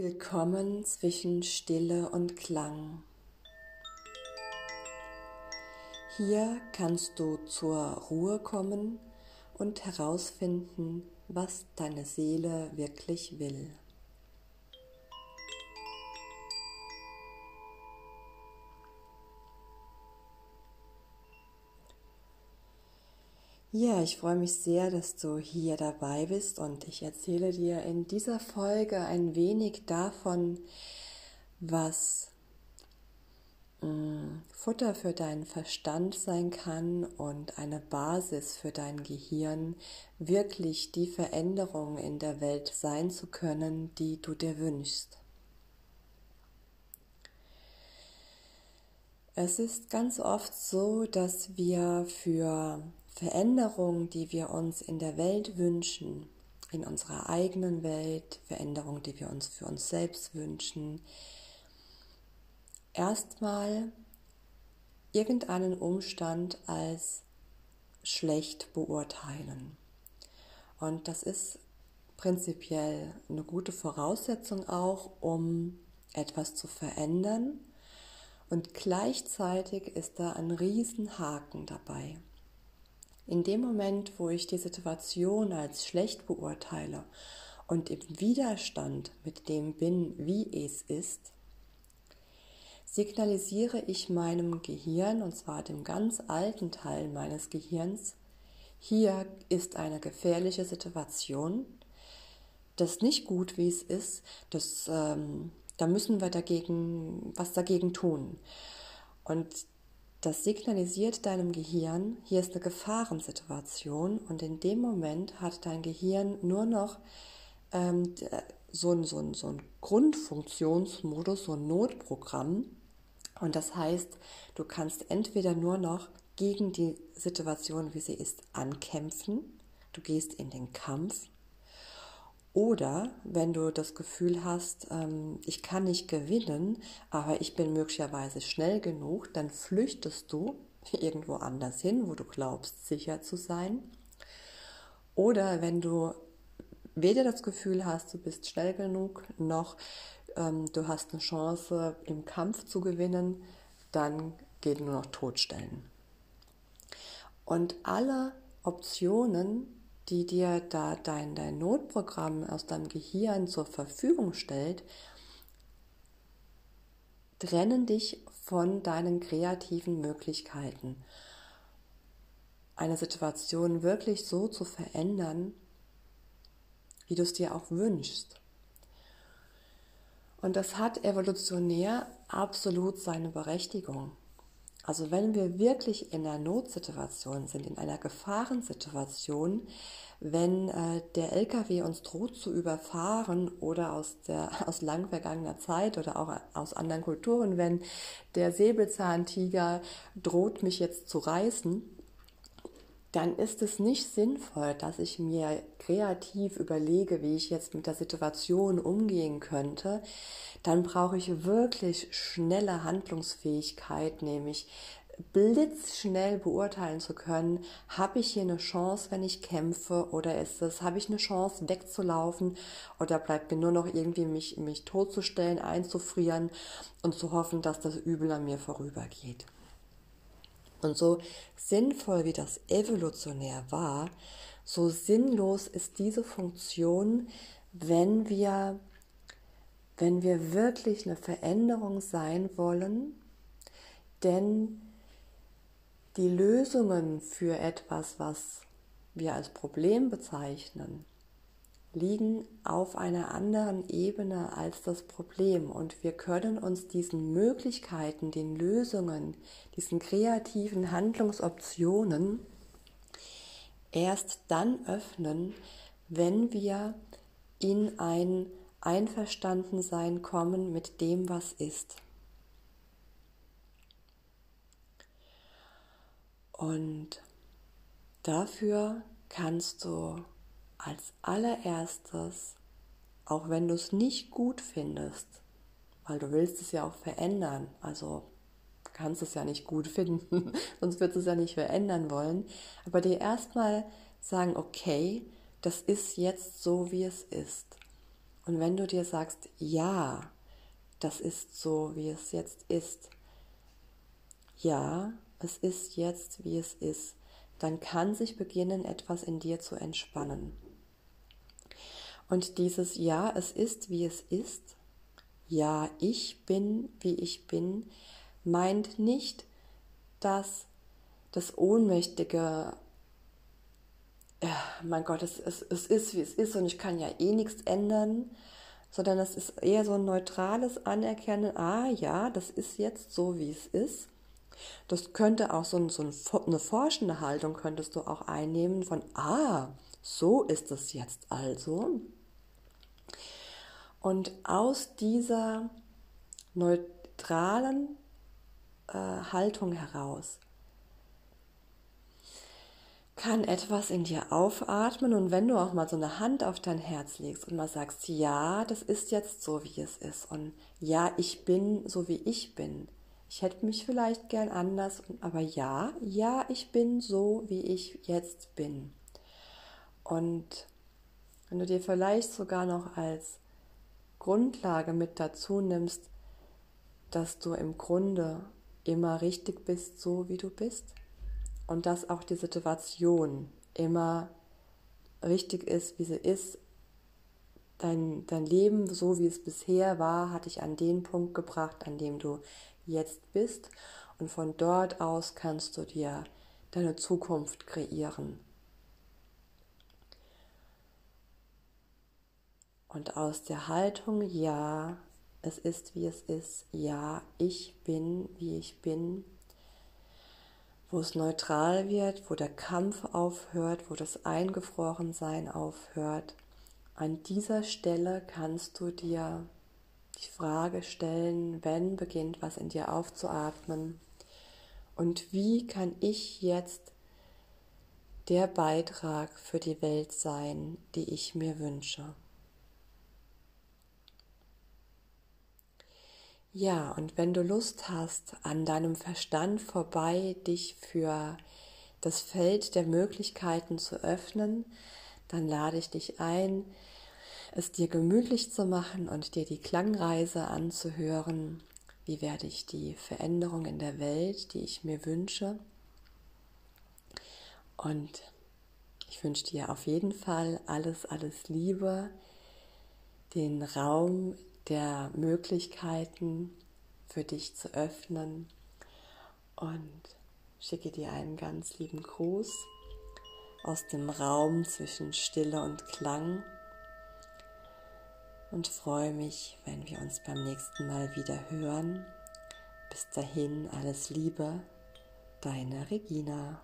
Willkommen zwischen Stille und Klang. Hier kannst du zur Ruhe kommen und herausfinden, was deine Seele wirklich will. Ja, ich freue mich sehr, dass du hier dabei bist und ich erzähle dir in dieser Folge ein wenig davon, was mh, mm, Futter für deinen Verstand sein kann und eine Basis für dein Gehirn, wirklich die Veränderung in der Welt sein zu können, die du dir wünschst. Es ist ganz oft so, dass wir für Veränderungen, die wir uns in der Welt wünschen, in unserer eigenen Welt, Veränderungen, die wir uns für uns selbst wünschen, erstmal irgendeinen Umstand als schlecht beurteilen. Und das ist prinzipiell eine gute Voraussetzung auch, um etwas zu verändern. Und gleichzeitig ist da ein Riesenhaken dabei. In dem Moment, wo ich die Situation als schlecht beurteile und im Widerstand mit dem bin, wie es ist, signalisiere ich meinem Gehirn, und zwar dem ganz alten Teil meines Gehirns, hier ist eine gefährliche Situation, das nicht gut, wie es ist, das, ähm, da müssen wir dagegen was dagegen tun. Und das signalisiert deinem Gehirn, hier ist eine Gefahrensituation und in dem Moment hat dein Gehirn nur noch ähm, so, ein, so, so ein Grundfunktionsmodus, so ein Notprogramm. Und das heißt, du kannst entweder nur noch gegen die Situation, wie sie ist, ankämpfen, du gehst in den Kampf oder wenn du das Gefühl hast, ähm, ich kann nicht gewinnen, aber ich bin möglicherweise schnell genug, dann flüchtest du irgendwo anders hin, wo du glaubst, sicher zu sein. Oder wenn du weder das Gefühl hast, du bist schnell genug, noch ähm, du hast eine Chance im Kampf zu gewinnen, dann geht nur noch totstellen. Und alle Optionen die dir da dein, dein Notprogramm aus deinem Gehirn zur Verfügung stellt, trennen dich von deinen kreativen Möglichkeiten. Eine Situation wirklich so zu verändern, wie du es dir auch wünschst. Und das hat evolutionär absolut seine Berechtigung. Also wenn wir wirklich in einer Notsituation sind, in einer Gefahrensituation, wenn äh, der LKW uns droht zu überfahren oder aus, der, aus lang vergangener Zeit oder auch aus anderen Kulturen, wenn der Säbelzahntiger droht, mich jetzt zu reißen, dann ist es nicht sinnvoll, dass ich mir kreativ überlege, wie ich jetzt mit der Situation umgehen könnte. Dann brauche ich wirklich schnelle Handlungsfähigkeit, nämlich blitzschnell beurteilen zu können, habe ich hier eine Chance, wenn ich kämpfe oder ist es, habe ich eine Chance wegzulaufen oder bleibt mir nur noch irgendwie mich, mich totzustellen, einzufrieren und zu hoffen, dass das Übel an mir vorübergeht. Und so sinnvoll wie das evolutionär war, so sinnlos ist diese Funktion, wenn wir, wenn wir wirklich eine Veränderung sein wollen, denn die Lösungen für etwas, was wir als Problem bezeichnen, liegen auf einer anderen Ebene als das Problem und wir können uns diesen Möglichkeiten, den Lösungen, diesen kreativen Handlungsoptionen erst dann öffnen, wenn wir in ein Einverstandensein kommen mit dem, was ist. Und dafür kannst du als allererstes, auch wenn du es nicht gut findest, weil du willst es ja auch verändern, also kannst es ja nicht gut finden, sonst wird es ja nicht verändern wollen, aber dir erstmal sagen, okay, das ist jetzt so, wie es ist. Und wenn du dir sagst, ja, das ist so, wie es jetzt ist, ja, es ist jetzt, wie es ist, dann kann sich beginnen, etwas in dir zu entspannen. Und dieses Ja, es ist, wie es ist, Ja, ich bin, wie ich bin, meint nicht, dass das Ohnmächtige, ja, mein Gott, es, es, es ist, wie es ist und ich kann ja eh nichts ändern, sondern es ist eher so ein neutrales Anerkennen, ah ja, das ist jetzt so, wie es ist. Das könnte auch so, so eine forschende Haltung könntest du auch einnehmen von, ah, so ist es jetzt also. Und aus dieser neutralen äh, Haltung heraus kann etwas in dir aufatmen und wenn du auch mal so eine Hand auf dein Herz legst und mal sagst, ja, das ist jetzt so, wie es ist und ja, ich bin so, wie ich bin. Ich hätte mich vielleicht gern anders, aber ja, ja, ich bin so, wie ich jetzt bin. Und wenn du dir vielleicht sogar noch als Grundlage mit dazu nimmst, dass du im Grunde immer richtig bist, so wie du bist und dass auch die Situation immer richtig ist, wie sie ist. Dein, dein Leben, so wie es bisher war, hat dich an den Punkt gebracht, an dem du jetzt bist und von dort aus kannst du dir deine Zukunft kreieren. Und aus der Haltung, ja, es ist wie es ist, ja, ich bin wie ich bin, wo es neutral wird, wo der Kampf aufhört, wo das Eingefrorensein aufhört. An dieser Stelle kannst du dir die Frage stellen, wenn beginnt was in dir aufzuatmen und wie kann ich jetzt der Beitrag für die Welt sein, die ich mir wünsche. Ja, und wenn du Lust hast, an deinem Verstand vorbei dich für das Feld der Möglichkeiten zu öffnen, dann lade ich dich ein, es dir gemütlich zu machen und dir die Klangreise anzuhören. Wie werde ich die Veränderung in der Welt, die ich mir wünsche? Und ich wünsche dir auf jeden Fall alles, alles Liebe, den Raum der Möglichkeiten für dich zu öffnen und schicke dir einen ganz lieben Gruß aus dem Raum zwischen Stille und Klang und freue mich, wenn wir uns beim nächsten Mal wieder hören. Bis dahin alles Liebe, deine Regina.